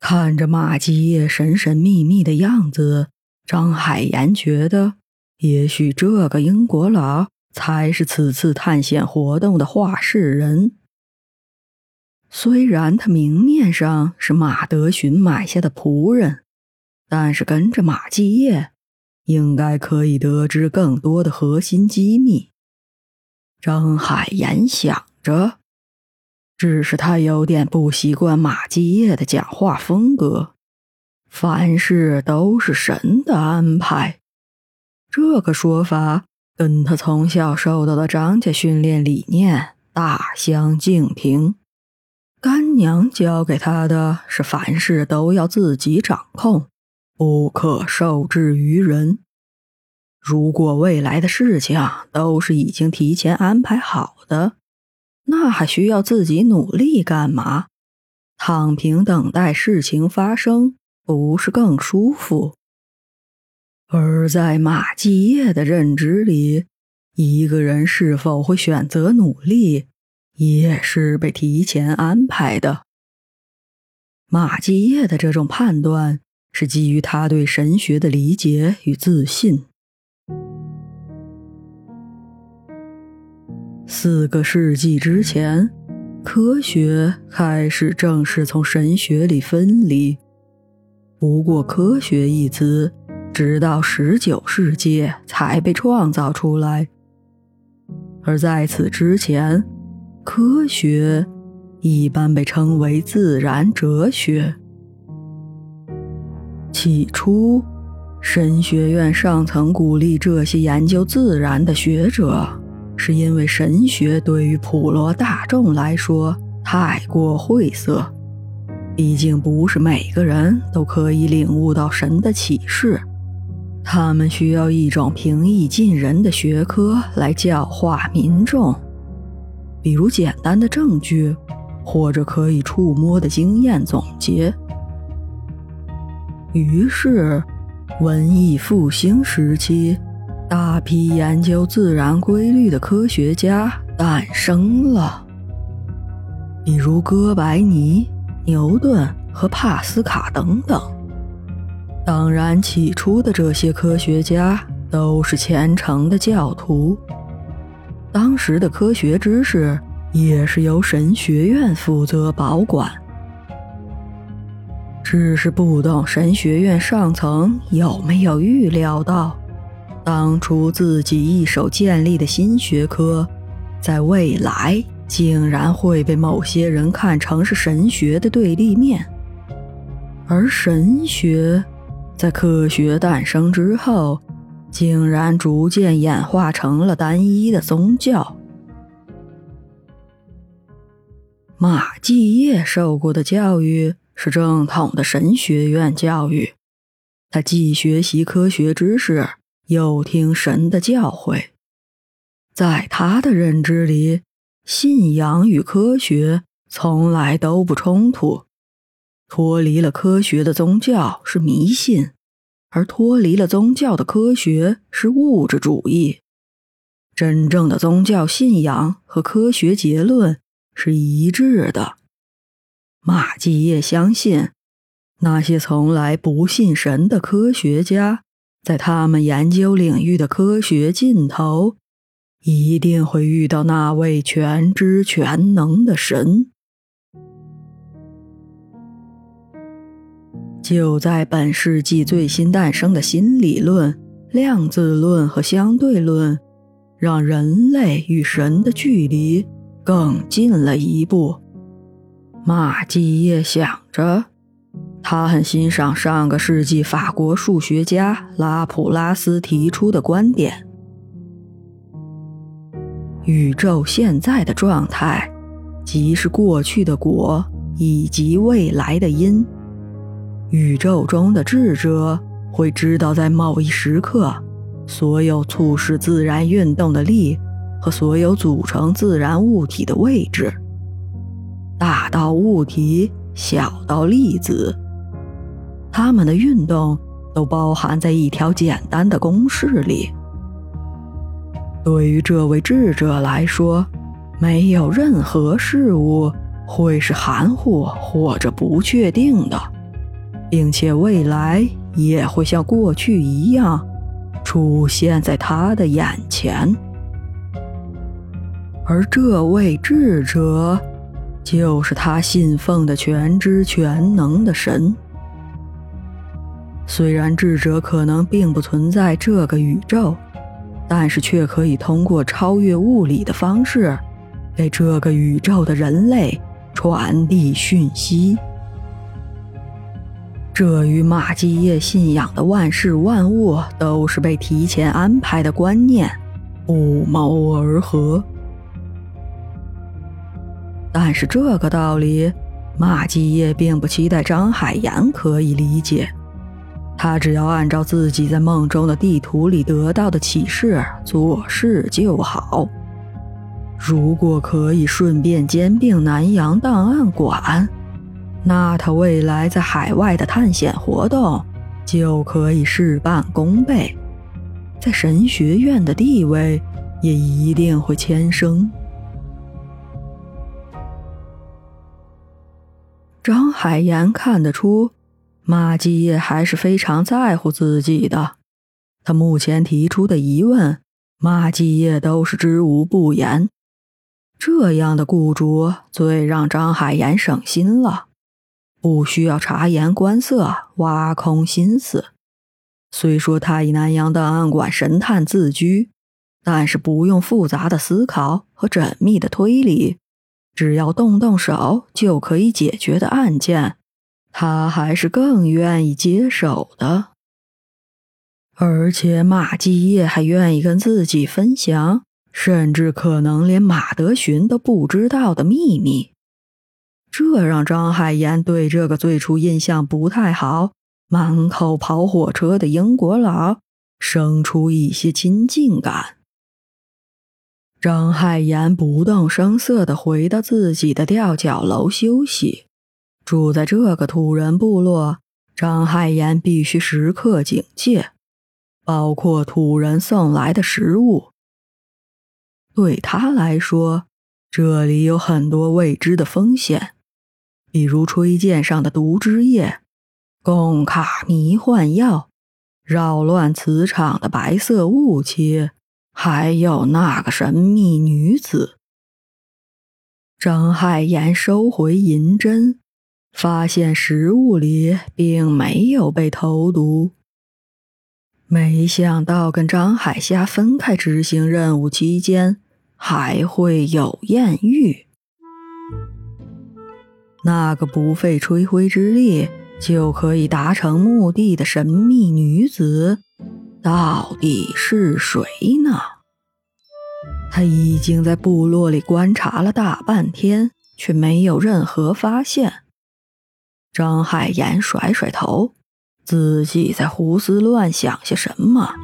看着马继业神神秘秘的样子，张海岩觉得，也许这个英国佬才是此次探险活动的话事人。虽然他明面上是马德寻买下的仆人，但是跟着马继业，应该可以得知更多的核心机密。张海岩想着。只是他有点不习惯马继业的讲话风格，凡事都是神的安排。这个说法跟他从小受到的张家训练理念大相径庭。干娘教给他的是凡事都要自己掌控，不可受制于人。如果未来的事情都是已经提前安排好的。那还需要自己努力干嘛？躺平等待事情发生，不是更舒服？而在马继业的认知里，一个人是否会选择努力，也是被提前安排的。马继业的这种判断，是基于他对神学的理解与自信。四个世纪之前，科学开始正式从神学里分离。不过，“科学”一词直到十九世纪才被创造出来。而在此之前，科学一般被称为自然哲学。起初，神学院上层鼓励这些研究自然的学者。是因为神学对于普罗大众来说太过晦涩，毕竟不是每个人都可以领悟到神的启示。他们需要一种平易近人的学科来教化民众，比如简单的证据，或者可以触摸的经验总结。于是，文艺复兴时期。大批研究自然规律的科学家诞生了，比如哥白尼、牛顿和帕斯卡等等。当然，起初的这些科学家都是虔诚的教徒。当时的科学知识也是由神学院负责保管，只是不懂神学院上层有没有预料到。当初自己一手建立的新学科，在未来竟然会被某些人看成是神学的对立面，而神学在科学诞生之后，竟然逐渐演化成了单一的宗教。马继业受过的教育是正统的神学院教育，他既学习科学知识。又听神的教诲，在他的认知里，信仰与科学从来都不冲突。脱离了科学的宗教是迷信，而脱离了宗教的科学是物质主义。真正的宗教信仰和科学结论是一致的。马继业相信，那些从来不信神的科学家。在他们研究领域的科学尽头，一定会遇到那位全知全能的神。就在本世纪最新诞生的新理论——量子论和相对论，让人类与神的距离更近了一步。马基耶想着。他很欣赏上个世纪法国数学家拉普拉斯提出的观点：宇宙现在的状态，即是过去的果以及未来的因。宇宙中的智者会知道，在某一时刻，所有促使自然运动的力和所有组成自然物体的位置，大到物体，小到粒子。它们的运动都包含在一条简单的公式里。对于这位智者来说，没有任何事物会是含糊或者不确定的。并且未来也会像过去一样出现在他的眼前。而这位智者，就是他信奉的全知全能的神。虽然智者可能并不存在这个宇宙，但是却可以通过超越物理的方式，给这个宇宙的人类传递讯息。这与马基业信仰的万事万物都是被提前安排的观念不谋而合。但是这个道理，马基业并不期待张海岩可以理解。他只要按照自己在梦中的地图里得到的启示做事就好。如果可以顺便兼并南洋档案馆，那他未来在海外的探险活动就可以事半功倍，在神学院的地位也一定会牵升。张海岩看得出。马继业还是非常在乎自己的，他目前提出的疑问，马继业都是知无不言。这样的雇主最让张海岩省心了，不需要察言观色、挖空心思。虽说他以南洋档案馆神探自居，但是不用复杂的思考和缜密的推理，只要动动手就可以解决的案件。他还是更愿意接手的，而且马继业还愿意跟自己分享，甚至可能连马德寻都不知道的秘密。这让张海岩对这个最初印象不太好、满口跑火车的英国佬生出一些亲近感。张海岩不动声色地回到自己的吊脚楼休息。住在这个土人部落，张海岩必须时刻警戒，包括土人送来的食物。对他来说，这里有很多未知的风险，比如吹剑上的毒汁液、贡卡迷幻药、扰乱磁场的白色雾气，还有那个神秘女子。张海岩收回银针。发现食物里并没有被投毒，没想到跟张海虾分开执行任务期间还会有艳遇。那个不费吹灰之力就可以达成目的的神秘女子到底是谁呢？他已经在部落里观察了大半天，却没有任何发现。张海岩甩甩头，自己在胡思乱想些什么。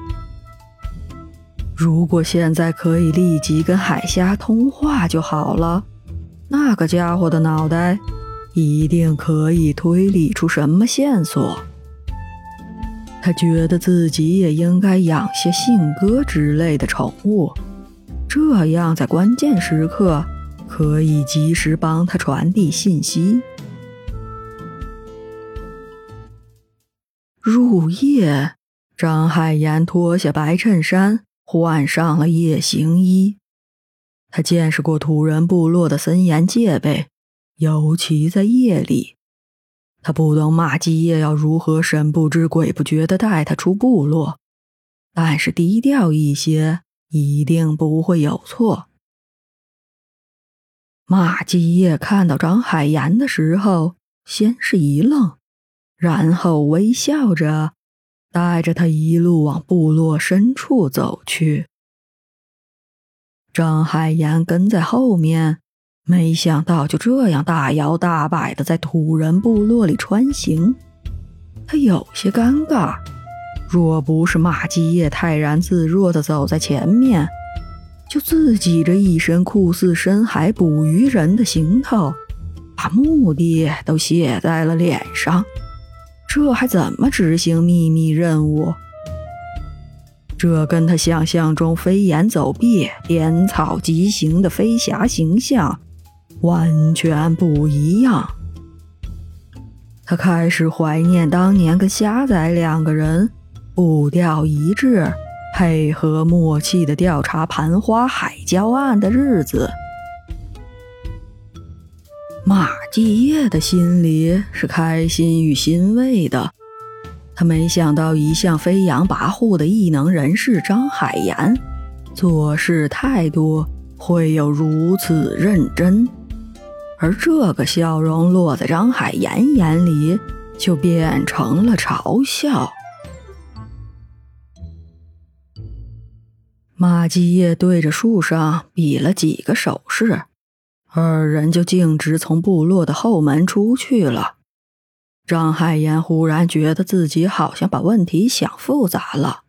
如果现在可以立即跟海虾通话就好了，那个家伙的脑袋一定可以推理出什么线索。他觉得自己也应该养些信鸽之类的宠物，这样在关键时刻可以及时帮他传递信息。入夜，张海岩脱下白衬衫，换上了夜行衣。他见识过土人部落的森严戒备，尤其在夜里。他不懂马基叶要如何神不知鬼不觉地带他出部落，但是低调一些，一定不会有错。马基叶看到张海岩的时候，先是一愣。然后微笑着，带着他一路往部落深处走去。张海岩跟在后面，没想到就这样大摇大摆的在土人部落里穿行，他有些尴尬。若不是马基业泰然自若的走在前面，就自己这一身酷似深海捕鱼人的行头，把目的都写在了脸上。这还怎么执行秘密任务？这跟他想象中飞檐走壁、颠草疾行的飞侠形象完全不一样。他开始怀念当年跟虾仔两个人步调一致、配合默契的调查盘花海礁案的日子。马继业的心里是开心与欣慰的，他没想到一向飞扬跋扈的异能人士张海岩，做事态度会有如此认真。而这个笑容落在张海岩眼里，就变成了嘲笑。马继业对着树上比了几个手势，二人就径直从部落的后门出去了。张海岩忽然觉得自己好像把问题想复杂了。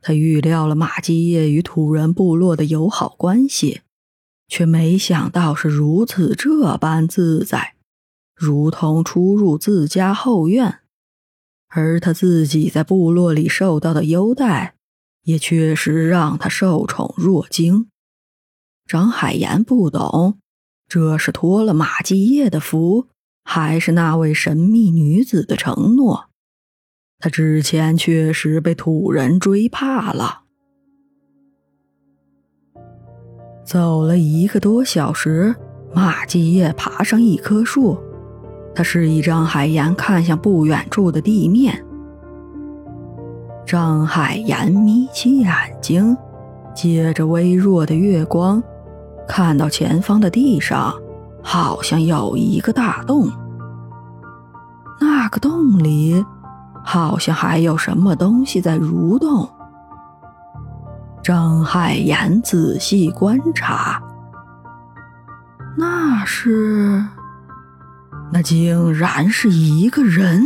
他预料了马继业与土人部落的友好关系。却没想到是如此这般自在，如同出入自家后院，而他自己在部落里受到的优待，也确实让他受宠若惊。张海岩不懂，这是托了马继业的福，还是那位神秘女子的承诺？他之前确实被土人追怕了。走了一个多小时，马继业爬上一棵树，他示意张海岩看向不远处的地面。张海岩眯起眼睛，借着微弱的月光，看到前方的地上好像有一个大洞，那个洞里好像还有什么东西在蠕动。张海岩仔细观察，那是，那竟然是一个人。